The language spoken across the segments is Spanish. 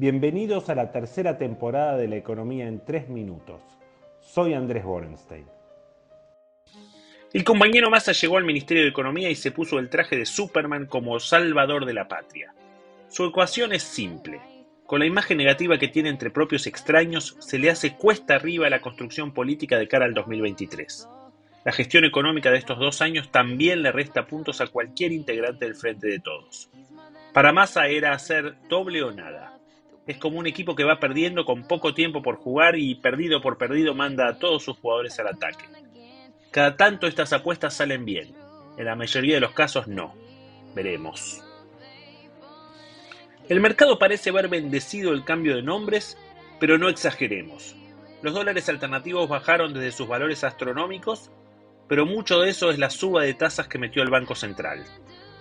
Bienvenidos a la tercera temporada de La Economía en tres minutos. Soy Andrés Borenstein. El compañero Massa llegó al Ministerio de Economía y se puso el traje de Superman como salvador de la patria. Su ecuación es simple. Con la imagen negativa que tiene entre propios extraños, se le hace cuesta arriba la construcción política de cara al 2023. La gestión económica de estos dos años también le resta puntos a cualquier integrante del Frente de Todos. Para Massa era hacer doble o nada. Es como un equipo que va perdiendo con poco tiempo por jugar y perdido por perdido manda a todos sus jugadores al ataque. Cada tanto estas apuestas salen bien, en la mayoría de los casos no. Veremos. El mercado parece haber bendecido el cambio de nombres, pero no exageremos. Los dólares alternativos bajaron desde sus valores astronómicos, pero mucho de eso es la suba de tasas que metió el Banco Central.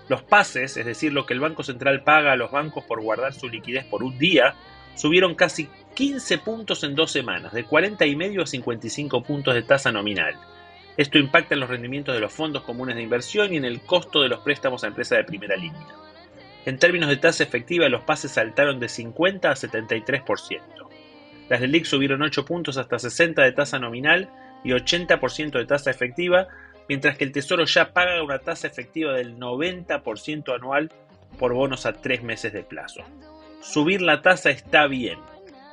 Los pases, es decir, lo que el Banco Central paga a los bancos por guardar su liquidez por un día, subieron casi 15 puntos en dos semanas, de 40 y medio a 55 puntos de tasa nominal. Esto impacta en los rendimientos de los fondos comunes de inversión y en el costo de los préstamos a empresas de primera línea. En términos de tasa efectiva, los pases saltaron de 50 a 73%. Las del LIC subieron 8 puntos hasta 60 de tasa nominal y 80% de tasa efectiva, mientras que el Tesoro ya paga una tasa efectiva del 90% anual por bonos a 3 meses de plazo. Subir la tasa está bien,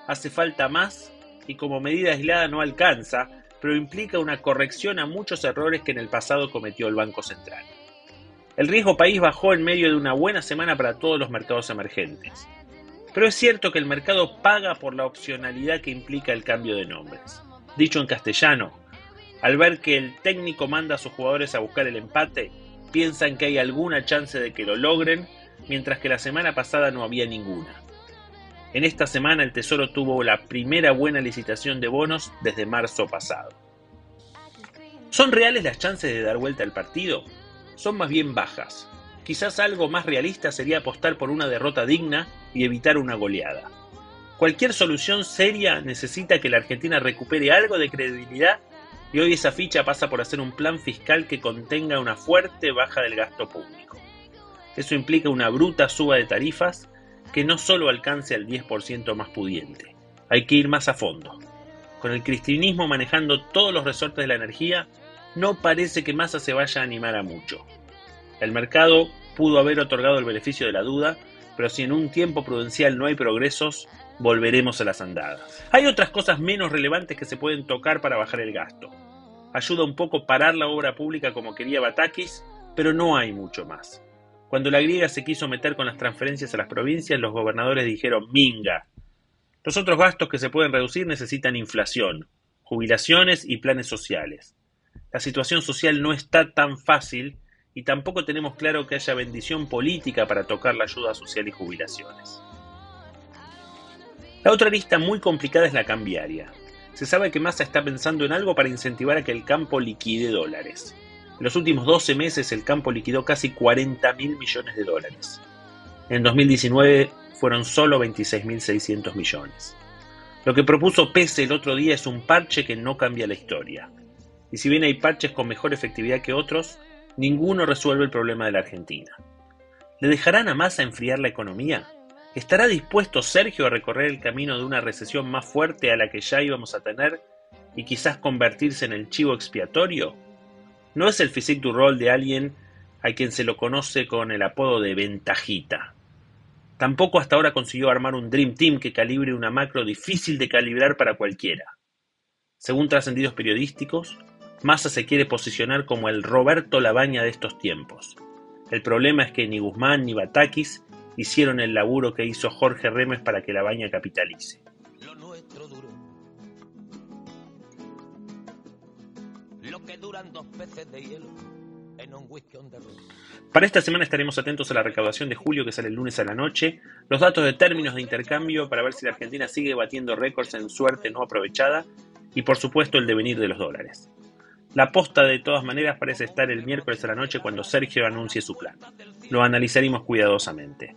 hace falta más y como medida aislada no alcanza, pero implica una corrección a muchos errores que en el pasado cometió el Banco Central. El riesgo país bajó en medio de una buena semana para todos los mercados emergentes. Pero es cierto que el mercado paga por la opcionalidad que implica el cambio de nombres. Dicho en castellano, al ver que el técnico manda a sus jugadores a buscar el empate, piensan que hay alguna chance de que lo logren, mientras que la semana pasada no había ninguna. En esta semana el Tesoro tuvo la primera buena licitación de bonos desde marzo pasado. ¿Son reales las chances de dar vuelta al partido? Son más bien bajas. Quizás algo más realista sería apostar por una derrota digna y evitar una goleada. Cualquier solución seria necesita que la Argentina recupere algo de credibilidad y hoy esa ficha pasa por hacer un plan fiscal que contenga una fuerte baja del gasto público. Eso implica una bruta suba de tarifas que no solo alcance al 10% más pudiente. Hay que ir más a fondo. Con el cristianismo manejando todos los resortes de la energía, no parece que Massa se vaya a animar a mucho. El mercado pudo haber otorgado el beneficio de la duda, pero si en un tiempo prudencial no hay progresos, volveremos a las andadas. Hay otras cosas menos relevantes que se pueden tocar para bajar el gasto. Ayuda un poco parar la obra pública como quería Batakis, pero no hay mucho más. Cuando la griega se quiso meter con las transferencias a las provincias, los gobernadores dijeron minga. Los otros gastos que se pueden reducir necesitan inflación, jubilaciones y planes sociales. La situación social no está tan fácil y tampoco tenemos claro que haya bendición política para tocar la ayuda social y jubilaciones. La otra lista muy complicada es la cambiaria. Se sabe que Massa está pensando en algo para incentivar a que el campo liquide dólares. En los últimos 12 meses el campo liquidó casi 40 mil millones de dólares. En 2019 fueron solo 26.600 millones. Lo que propuso Pese el otro día es un parche que no cambia la historia. Y si bien hay parches con mejor efectividad que otros, ninguno resuelve el problema de la Argentina. ¿Le dejarán a Massa enfriar la economía? ¿Estará dispuesto Sergio a recorrer el camino de una recesión más fuerte a la que ya íbamos a tener y quizás convertirse en el chivo expiatorio? No es el physique du rol de alguien a quien se lo conoce con el apodo de ventajita. Tampoco hasta ahora consiguió armar un Dream Team que calibre una macro difícil de calibrar para cualquiera. Según trascendidos periodísticos, Massa se quiere posicionar como el Roberto Labaña de estos tiempos. El problema es que ni Guzmán ni Batakis hicieron el laburo que hizo Jorge Remes para que Labaña capitalice. Para esta semana estaremos atentos a la recaudación de julio que sale el lunes a la noche, los datos de términos de intercambio para ver si la Argentina sigue batiendo récords en suerte no aprovechada y por supuesto el devenir de los dólares. La posta de todas maneras parece estar el miércoles a la noche cuando Sergio anuncie su plan. Lo analizaremos cuidadosamente.